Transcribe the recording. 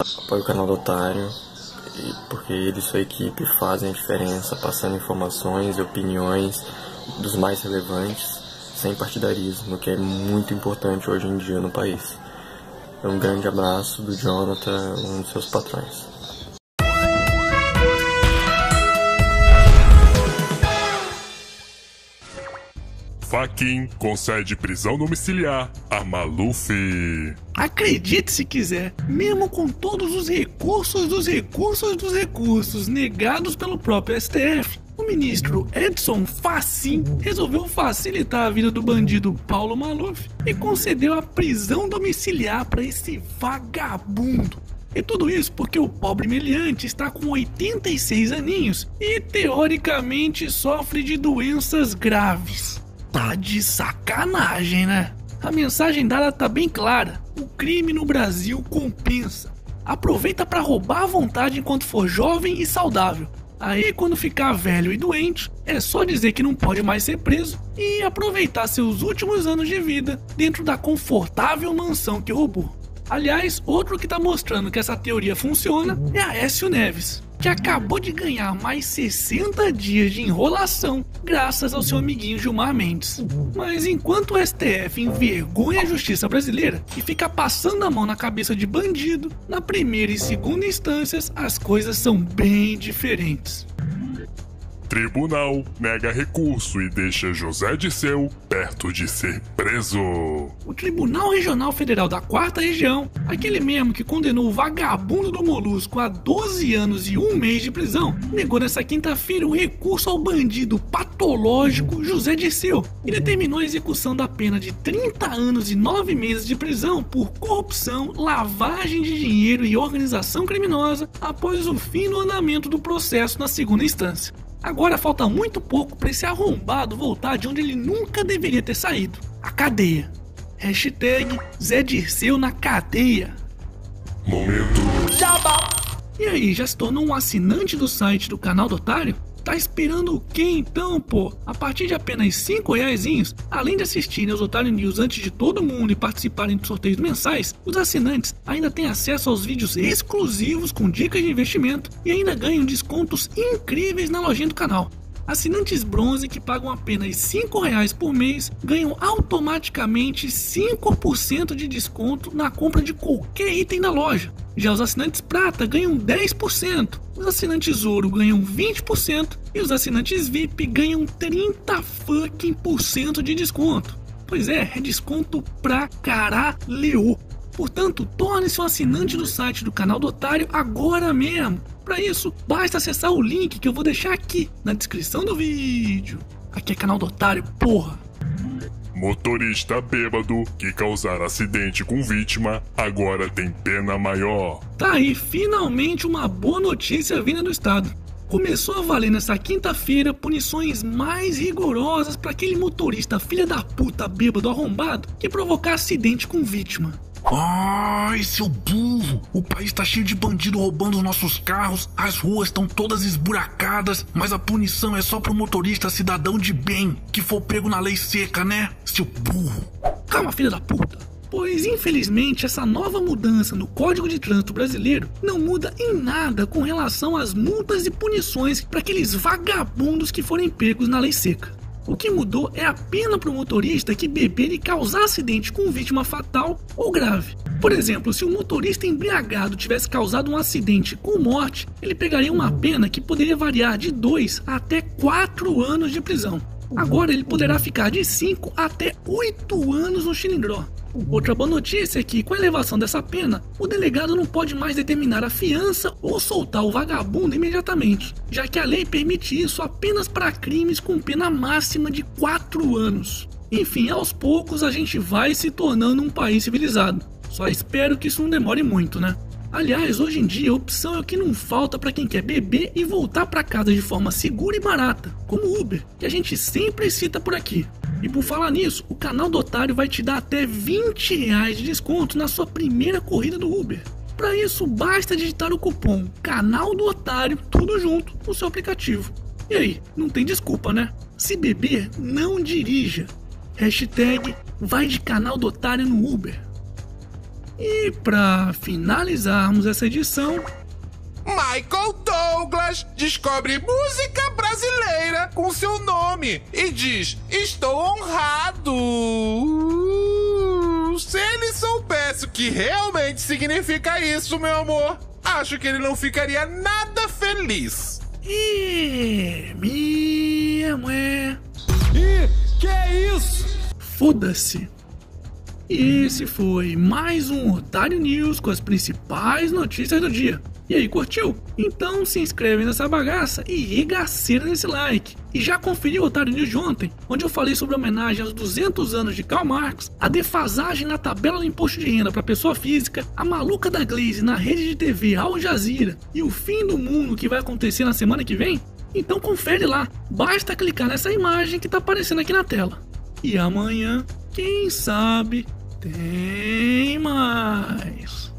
Apoio o canal do Otário, porque ele e sua equipe fazem a diferença, passando informações e opiniões dos mais relevantes, sem partidarismo, que é muito importante hoje em dia no país. Um grande abraço do Jonathan, um dos seus patrões. Faquin concede prisão domiciliar a Maluf. Acredite se quiser, mesmo com todos os recursos dos recursos dos recursos negados pelo próprio STF, o ministro Edson Fachin resolveu facilitar a vida do bandido Paulo Maluf e concedeu a prisão domiciliar para esse vagabundo. E tudo isso porque o pobre meliante está com 86 aninhos e teoricamente sofre de doenças graves. Tá de sacanagem, né? A mensagem dada tá bem clara. O crime no Brasil compensa. Aproveita para roubar à vontade enquanto for jovem e saudável. Aí, quando ficar velho e doente, é só dizer que não pode mais ser preso e aproveitar seus últimos anos de vida dentro da confortável mansão que roubou. Aliás, outro que tá mostrando que essa teoria funciona é a Écio Neves que acabou de ganhar mais 60 dias de enrolação graças ao seu amiguinho Gilmar Mendes. Mas enquanto o STF envergonha a justiça brasileira e fica passando a mão na cabeça de bandido, na primeira e segunda instâncias as coisas são bem diferentes. Tribunal nega recurso e deixa José Disseu perto de ser preso. O Tribunal Regional Federal da Quarta Região, aquele mesmo que condenou o vagabundo do Molusco a 12 anos e um mês de prisão, negou nessa quinta-feira o recurso ao bandido patológico José Disseu e determinou a execução da pena de 30 anos e 9 meses de prisão por corrupção, lavagem de dinheiro e organização criminosa após o fim do andamento do processo na segunda instância. Agora falta muito pouco para esse arrombado voltar de onde ele nunca deveria ter saído. A cadeia. Hashtag Zé Dirceu na cadeia. Momento. E aí, já se tornou um assinante do site do canal do Otário? Tá esperando o que então, pô? A partir de apenas 5 reais, além de assistirem aos Otário News antes de todo mundo e participarem de sorteios mensais, os assinantes ainda têm acesso aos vídeos exclusivos com dicas de investimento e ainda ganham descontos incríveis na lojinha do canal. Assinantes bronze que pagam apenas R$ reais por mês ganham automaticamente 5% de desconto na compra de qualquer item da loja. Já os assinantes prata ganham 10%, os assinantes ouro ganham 20% e os assinantes VIP ganham 30 fucking por cento de desconto. Pois é, é desconto pra caralho. Portanto, torne-se um assinante do site do canal do Otário agora mesmo. Para isso, basta acessar o link que eu vou deixar aqui na descrição do vídeo. Aqui é canal do Otário, porra. Motorista bêbado que causar acidente com vítima agora tem pena maior. Tá aí finalmente uma boa notícia vinda do estado. Começou a valer nessa quinta-feira punições mais rigorosas para aquele motorista filha da puta bêbado arrombado que provocar acidente com vítima. Ai, seu burro! O país tá cheio de bandido roubando os nossos carros, as ruas estão todas esburacadas, mas a punição é só pro motorista cidadão de bem que for pego na lei seca, né? Seu burro! Calma, filha da puta! Pois infelizmente essa nova mudança no Código de Trânsito Brasileiro não muda em nada com relação às multas e punições para aqueles vagabundos que forem pegos na lei seca. O que mudou é a pena para o motorista que beber e causar acidente com vítima fatal ou grave. Por exemplo, se o motorista embriagado tivesse causado um acidente com morte, ele pegaria uma pena que poderia variar de 2 até 4 anos de prisão. Agora ele poderá ficar de 5 até 8 anos no xilindró. Outra boa notícia é que, com a elevação dessa pena, o delegado não pode mais determinar a fiança ou soltar o vagabundo imediatamente, já que a lei permite isso apenas para crimes com pena máxima de 4 anos. Enfim, aos poucos a gente vai se tornando um país civilizado. Só espero que isso não demore muito, né? Aliás, hoje em dia a opção é o que não falta para quem quer beber e voltar para casa de forma segura e barata, como Uber, que a gente sempre cita por aqui. E por falar nisso, o canal do Otário vai te dar até 20 reais de desconto na sua primeira corrida do Uber. Para isso, basta digitar o cupom Canal do Otário, tudo junto, no seu aplicativo. E aí, não tem desculpa, né? Se beber, não dirija. Hashtag vai de canal do Otário no Uber. E para finalizarmos essa edição, Michael Douglas descobre música brasileira com seu nome e diz: Estou honrado. Uh, se ele soubesse o que realmente significa isso, meu amor, acho que ele não ficaria nada feliz. e minha mulher, Ih, que é isso? foda-se. E esse foi mais um Otário News com as principais notícias do dia. E aí, curtiu? Então se inscreve nessa bagaça e regaceira nesse like. E já conferiu o Otário News de ontem, onde eu falei sobre a homenagem aos 200 anos de Karl Marx, a defasagem na tabela do imposto de renda para pessoa física, a maluca da Glaze na rede de TV Al Jazeera e o fim do mundo que vai acontecer na semana que vem? Então confere lá, basta clicar nessa imagem que tá aparecendo aqui na tela. E amanhã, quem sabe, tem mais.